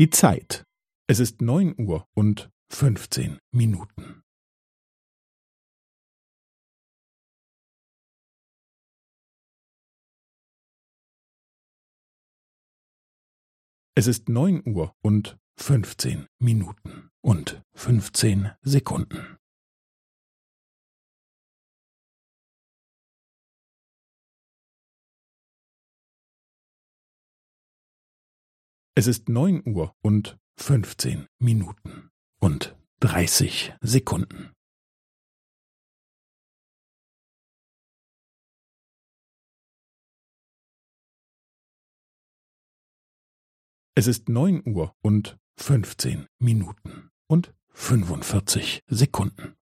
Die Zeit. Es ist neun Uhr und fünfzehn Minuten. Es ist neun Uhr und fünfzehn Minuten und fünfzehn Sekunden. Es ist neun Uhr und fünfzehn Minuten und dreißig Sekunden. Es ist neun Uhr und fünfzehn Minuten und fünfundvierzig Sekunden.